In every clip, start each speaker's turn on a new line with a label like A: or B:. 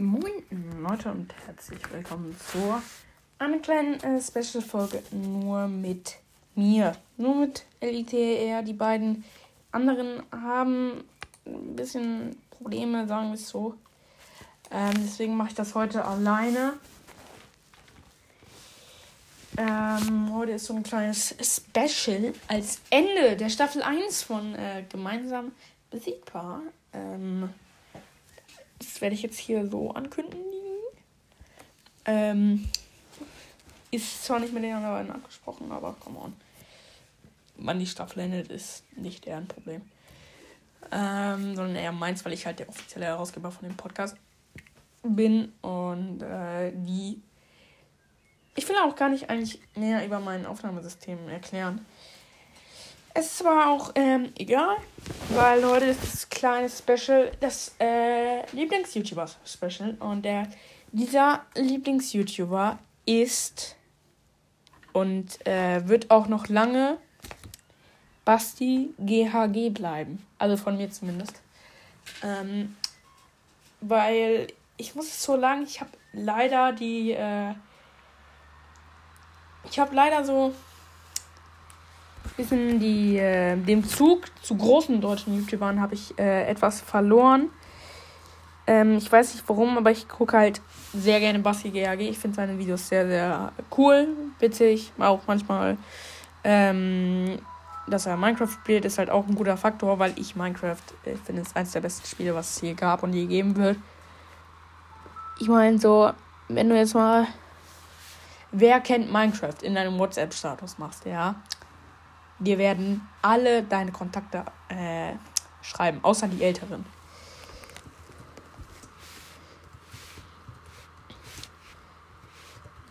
A: Moin Leute und herzlich willkommen zu einer kleinen äh, Special-Folge nur mit mir. Nur mit LITR. Die beiden anderen haben ein bisschen Probleme, sagen wir es so. Ähm, deswegen mache ich das heute alleine. Ähm, heute ist so ein kleines Special als Ende der Staffel 1 von äh, Gemeinsam besiegbar. Ähm, werde ich jetzt hier so ankündigen. Ähm, ist zwar nicht mit den anderen abgesprochen, aber come on. Wann die Staffel endet, ist nicht eher ein Problem. Ähm, sondern eher meins, weil ich halt der offizielle Herausgeber von dem Podcast bin und äh, die. Ich will auch gar nicht eigentlich mehr über mein Aufnahmesystem erklären. Es aber auch ähm, egal, weil heute ist das kleine Special das äh, Lieblings-YouTuber-Special. Und der, dieser Lieblings-YouTuber ist und äh, wird auch noch lange Basti GHG bleiben. Also von mir zumindest. Ähm, weil ich muss es so lang, ich habe leider die. Äh, ich habe leider so bisschen die, äh, dem Zug zu großen deutschen YouTubern habe ich äh, etwas verloren. Ähm, ich weiß nicht warum, aber ich gucke halt sehr gerne Basti GAG. Ich finde seine Videos sehr, sehr cool, witzig. Auch manchmal, ähm, dass er Minecraft spielt, ist halt auch ein guter Faktor, weil ich Minecraft äh, finde, ist eines der besten Spiele, was es hier gab und je geben wird. Ich meine, so, wenn du jetzt mal Wer kennt Minecraft in deinem WhatsApp-Status machst, ja? Dir werden alle deine Kontakte äh, schreiben, außer die Älteren.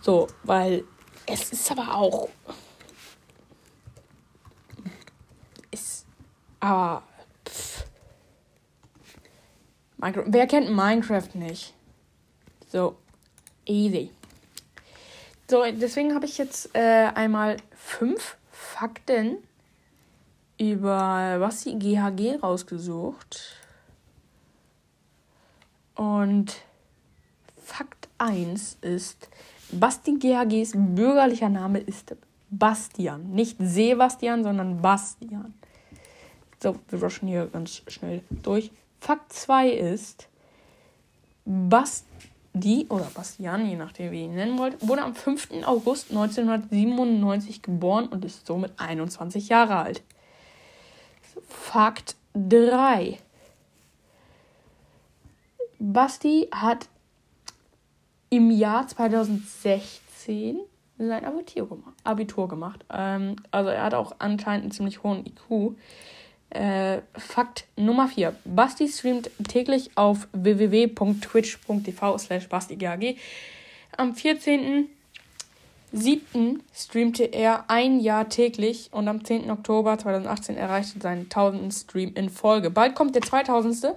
A: So, weil es ist aber auch. Ist. Aber. Pff. Minecraft, wer kennt Minecraft nicht? So, easy. So, deswegen habe ich jetzt äh, einmal fünf Fakten über was die GHG rausgesucht. Und Fakt 1 ist, Basti GHGs bürgerlicher Name ist Bastian. Nicht Sebastian, sondern Bastian. So, wir rushen hier ganz schnell durch. Fakt 2 ist, Basti die, oder Bastian, je nachdem wie ihr ihn nennen wollt, wurde am 5. August 1997 geboren und ist somit 21 Jahre alt. Fakt 3. Basti hat im Jahr 2016 sein Abitur gemacht. Abitur gemacht. Ähm, also er hat auch anscheinend einen ziemlich hohen IQ. Äh, Fakt Nummer 4. Basti streamt täglich auf www.twitch.tv slash bastigag. Am 14.07. streamte er ein Jahr täglich und am 10. Oktober 2018 erreichte seinen 1000. Stream in Folge. Bald kommt der 2000.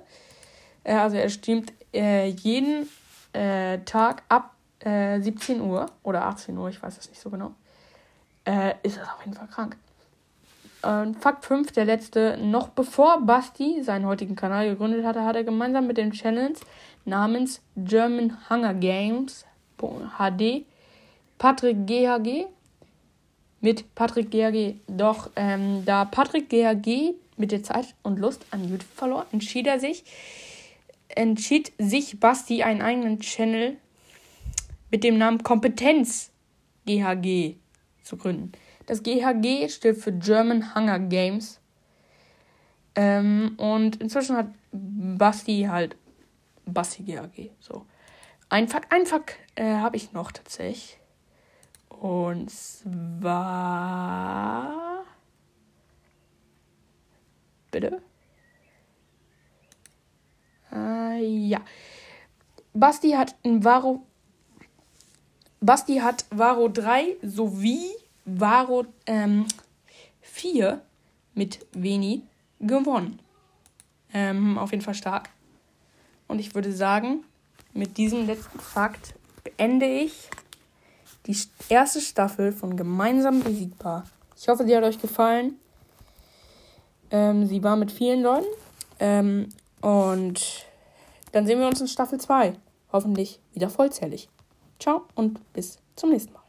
A: Äh, also er streamt äh, jeden äh, Tag ab 17 äh, Uhr oder 18 Uhr, ich weiß es nicht so genau. Äh, ist das auf jeden Fall krank. Und Fakt 5, der letzte. Noch bevor Basti seinen heutigen Kanal gegründet hatte, hat er gemeinsam mit dem Channel namens German Hunger Games HD Patrick GHG mit Patrick GHG. Doch ähm, da Patrick GHG mit der Zeit und Lust an YouTube verlor, entschied er sich, entschied sich Basti einen eigenen Channel mit dem Namen Kompetenz GHG zu gründen. Das GHG steht für German Hunger Games. Ähm, und inzwischen hat Basti halt Basti GHG. So. Ein Fakt, ein Fakt äh, habe ich noch tatsächlich. Und zwar. Bitte? Äh, ja. Basti hat in Varo. Basti hat Varo 3 sowie Varo ähm, 4 mit Veni gewonnen. Ähm, auf jeden Fall stark. Und ich würde sagen, mit diesem letzten Fakt beende ich die erste Staffel von Gemeinsam besiegbar. Ich hoffe, sie hat euch gefallen. Ähm, sie war mit vielen Leuten. Ähm, und dann sehen wir uns in Staffel 2. hoffentlich wieder vollzählig. Ciao und bis zum nächsten Mal.